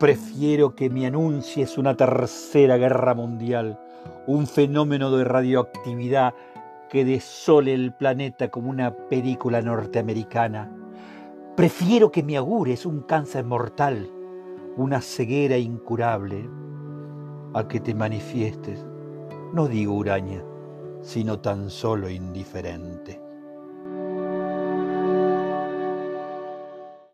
Prefiero que me anuncies una tercera guerra mundial, un fenómeno de radioactividad que desole el planeta como una película norteamericana. Prefiero que me augures un cáncer mortal, una ceguera incurable, a que te manifiestes, no digo huraña, sino tan solo indiferente.